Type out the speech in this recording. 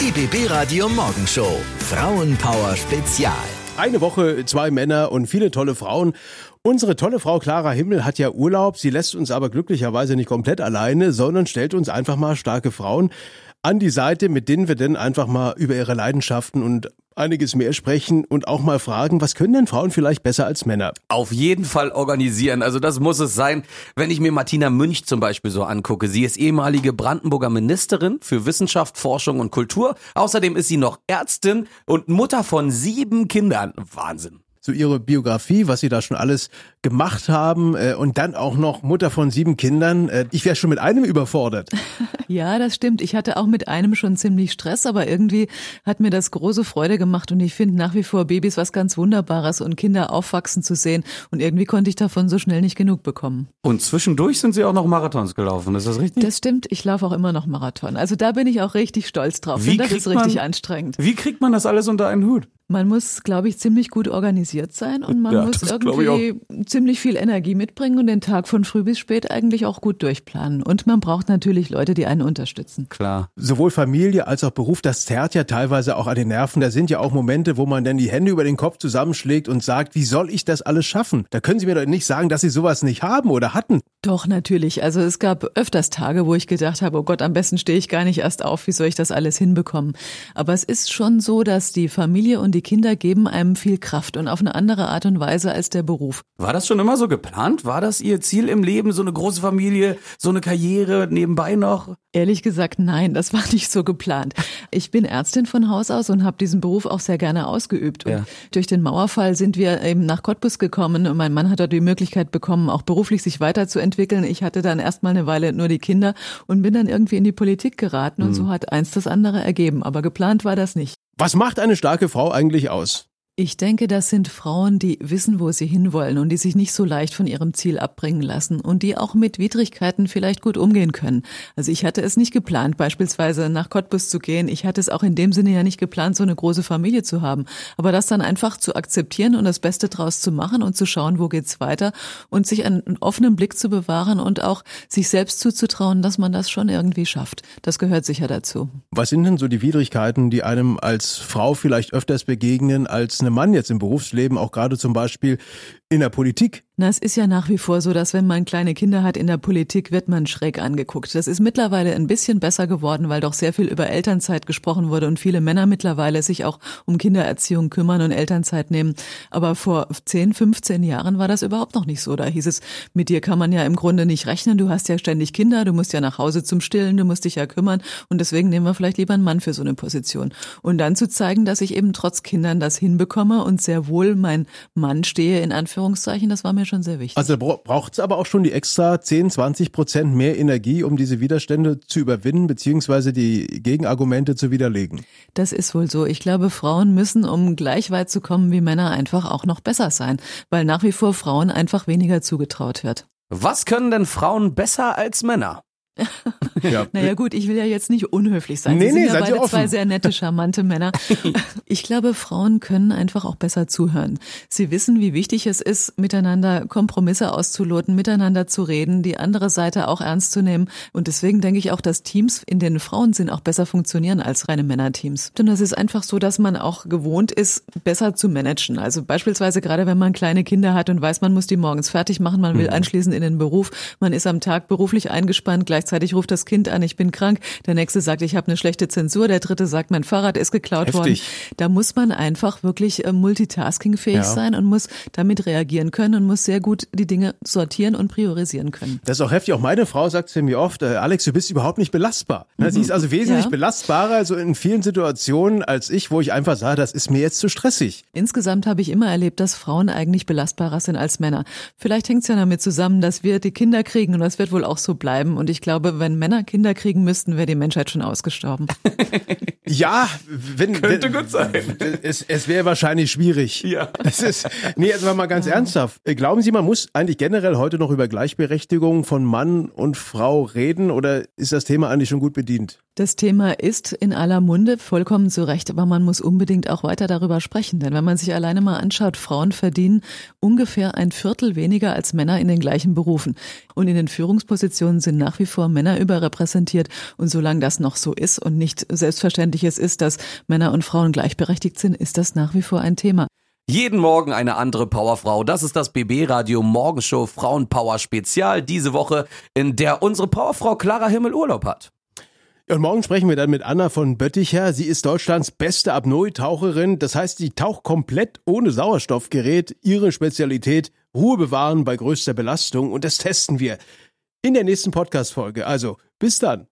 Die BB Radio Morgenshow. Frauenpower Spezial. Eine Woche, zwei Männer und viele tolle Frauen. Unsere tolle Frau Clara Himmel hat ja Urlaub. Sie lässt uns aber glücklicherweise nicht komplett alleine, sondern stellt uns einfach mal starke Frauen an die Seite, mit denen wir denn einfach mal über ihre Leidenschaften und einiges mehr sprechen und auch mal fragen, was können denn Frauen vielleicht besser als Männer? Auf jeden Fall organisieren. Also das muss es sein. Wenn ich mir Martina Münch zum Beispiel so angucke, sie ist ehemalige Brandenburger Ministerin für Wissenschaft, Forschung und Kultur. Außerdem ist sie noch Ärztin und Mutter von sieben Kindern. Wahnsinn so ihre Biografie, was sie da schon alles gemacht haben äh, und dann auch noch Mutter von sieben Kindern. Äh, ich wäre schon mit einem überfordert. Ja, das stimmt. Ich hatte auch mit einem schon ziemlich Stress, aber irgendwie hat mir das große Freude gemacht und ich finde nach wie vor Babys was ganz Wunderbares und Kinder aufwachsen zu sehen und irgendwie konnte ich davon so schnell nicht genug bekommen. Und zwischendurch sind Sie auch noch Marathons gelaufen, ist das richtig? Das stimmt, ich laufe auch immer noch Marathon. Also da bin ich auch richtig stolz drauf. Wie das ist richtig man, anstrengend. Wie kriegt man das alles unter einen Hut? Man muss, glaube ich, ziemlich gut organisiert sein und man Ja, muss irgendwie ziemlich viel Energie mitbringen und den Tag von früh bis spät eigentlich auch gut durchplanen. Und man braucht natürlich Leute, die einen unterstützen. Klar. Sowohl Familie als auch Beruf, das zerrt ja teilweise auch an den Nerven. Da sind ja auch Momente, wo man dann die Hände über den Kopf zusammenschlägt und sagt, wie soll ich das alles schaffen? Da können Sie mir doch nicht sagen, dass Sie sowas nicht haben oder hatten. Doch, natürlich. Also es gab öfters Tage, wo ich gedacht habe, oh Gott, am besten stehe ich gar nicht erst auf, wie soll ich das alles hinbekommen? Aber es ist schon so, dass die Familie und die Kinder geben einem viel Kraft und auf eine andere Art und Weise als der Beruf. War das schon immer so geplant? War das Ihr Ziel im Leben, so eine große Familie, so eine Karriere nebenbei noch? Ehrlich gesagt, nein, das war nicht so geplant. Ich bin Ärztin von Haus aus und habe diesen Beruf auch sehr gerne ausgeübt. Und Ja. durch den Mauerfall sind wir eben nach Cottbus gekommen und mein Mann hat dort die Möglichkeit bekommen, auch beruflich sich weiterzuentwickeln. Ich hatte dann erstmal eine Weile nur die Kinder und bin dann irgendwie in die Politik geraten und so hat eins das andere ergeben. Aber geplant war das nicht. Was macht eine starke Frau eigentlich aus? Ich denke, das sind Frauen, die wissen, wo sie hinwollen und die sich nicht so leicht von ihrem Ziel abbringen lassen und die auch mit Widrigkeiten vielleicht gut umgehen können. Also ich hatte es nicht geplant, beispielsweise nach Cottbus zu gehen. Ich hatte es auch in dem Sinne ja nicht geplant, so eine große Familie zu haben. Aber das dann einfach zu akzeptieren und das Beste draus zu machen und zu schauen, wo geht's weiter und sich einen offenen Blick zu bewahren und auch sich selbst zuzutrauen, dass man das schon irgendwie schafft. Das gehört sicher dazu. Was sind denn so die Widrigkeiten, die einem als Frau vielleicht öfters begegnen als einem Mann jetzt im Berufsleben, auch gerade zum Beispiel in der Politik? Na, es ist ja nach wie vor so, dass wenn man kleine Kinder hat in der Politik, wird man schräg angeguckt. Das ist mittlerweile ein bisschen besser geworden, weil doch sehr viel über Elternzeit gesprochen wurde und viele Männer mittlerweile sich auch um Kindererziehung kümmern und Elternzeit nehmen. Aber vor 10, 15 Jahren war das überhaupt noch nicht so. Da hieß es, mit dir kann man ja im Grunde nicht rechnen. Du hast ja ständig Kinder, du musst ja nach Hause zum Stillen, du musst dich ja kümmern und deswegen nehmen wir vielleicht lieber einen Mann für so eine Position. Und dann zu zeigen, dass ich eben trotz Kindern das hinbekomme und sehr wohl mein Mann stehe, in Anführungszeichen, das war mir schon sehr wichtig. Also braucht es aber auch schon die extra 10, 20 Prozent mehr Energie, um diese Widerstände zu überwinden, beziehungsweise die Gegenargumente zu widerlegen. Das ist wohl so. Ich glaube, Frauen müssen, um gleich weit zu kommen wie Männer, einfach auch noch besser sein, weil nach wie vor Frauen einfach weniger zugetraut wird. Was können denn Frauen besser als Männer? Ja. Naja gut, ich will ja jetzt nicht unhöflich sein. Nee, Sie sind nee, ja seid ihr beide zwei sehr nette, charmante Männer. Ich glaube, Frauen können einfach auch besser zuhören. Sie wissen, wie wichtig es ist, miteinander Kompromisse auszuloten, miteinander zu reden, die andere Seite auch ernst zu nehmen. Und deswegen denke ich auch, dass Teams, in denen Frauen sind, auch besser funktionieren als reine Männerteams. Denn es ist einfach so, dass man auch gewohnt ist, besser zu managen. Also beispielsweise gerade, wenn man kleine Kinder hat und weiß, man muss die morgens fertig machen, man will anschließend in den Beruf, man ist am Tag beruflich eingespannt, gleichzeitig ruft das Kind an, ich bin krank, der nächste sagt, ich habe eine schlechte Zensur, der dritte sagt, mein Fahrrad ist geklaut worden. Heftig. Da muss man einfach wirklich äh, multitaskingfähig Ja. sein und muss damit reagieren können und muss sehr gut die Dinge sortieren und priorisieren können. Das ist auch heftig. Auch meine Frau sagt zu mir oft, äh, Alex, du bist überhaupt nicht belastbar. Na, Sie ist also wesentlich Ja. belastbarer, also in vielen Situationen als ich, wo ich einfach sage, das ist mir jetzt zu stressig. Insgesamt habe ich immer erlebt, dass Frauen eigentlich belastbarer sind als Männer. Vielleicht hängt es ja damit zusammen, dass wir die Kinder kriegen und das wird wohl auch so bleiben. Und ich glaube, wenn Männer Kinder kriegen müssten, wäre die Menschheit schon ausgestorben. Ja, wenn, Könnte wenn, gut sein. Es, es wäre wahrscheinlich schwierig. Ja. Es ist, nee, jetzt mal ganz ernsthaft. Äh, Glauben Sie, man muss eigentlich generell heute noch über Gleichberechtigung von Mann und Frau reden oder ist das Thema eigentlich schon gut bedient? Das Thema ist in aller Munde, vollkommen zu Recht, aber man muss unbedingt auch weiter darüber sprechen. Denn wenn man sich alleine mal anschaut, Frauen verdienen ungefähr ein Viertel weniger als Männer in den gleichen Berufen. Und in den Führungspositionen sind nach wie vor vor Männer überrepräsentiert. Und solange das noch so ist und nicht selbstverständliches ist, dass Männer und Frauen gleichberechtigt sind, ist das nach wie vor ein Thema. Jeden Morgen eine andere Powerfrau. Das ist das BB Radio Morgenshow Frauenpower Spezial diese Woche, in der unsere Powerfrau Clara Himmel Urlaub hat. Und morgen sprechen wir dann mit Anna von Bötticher. Sie ist Deutschlands beste Apnoe-Taucherin. Das heißt, sie taucht komplett ohne Sauerstoffgerät. Ihre Spezialität Ruhe bewahren bei größter Belastung. Und das testen wir in der nächsten Podcast-Folge. Also, bis dann.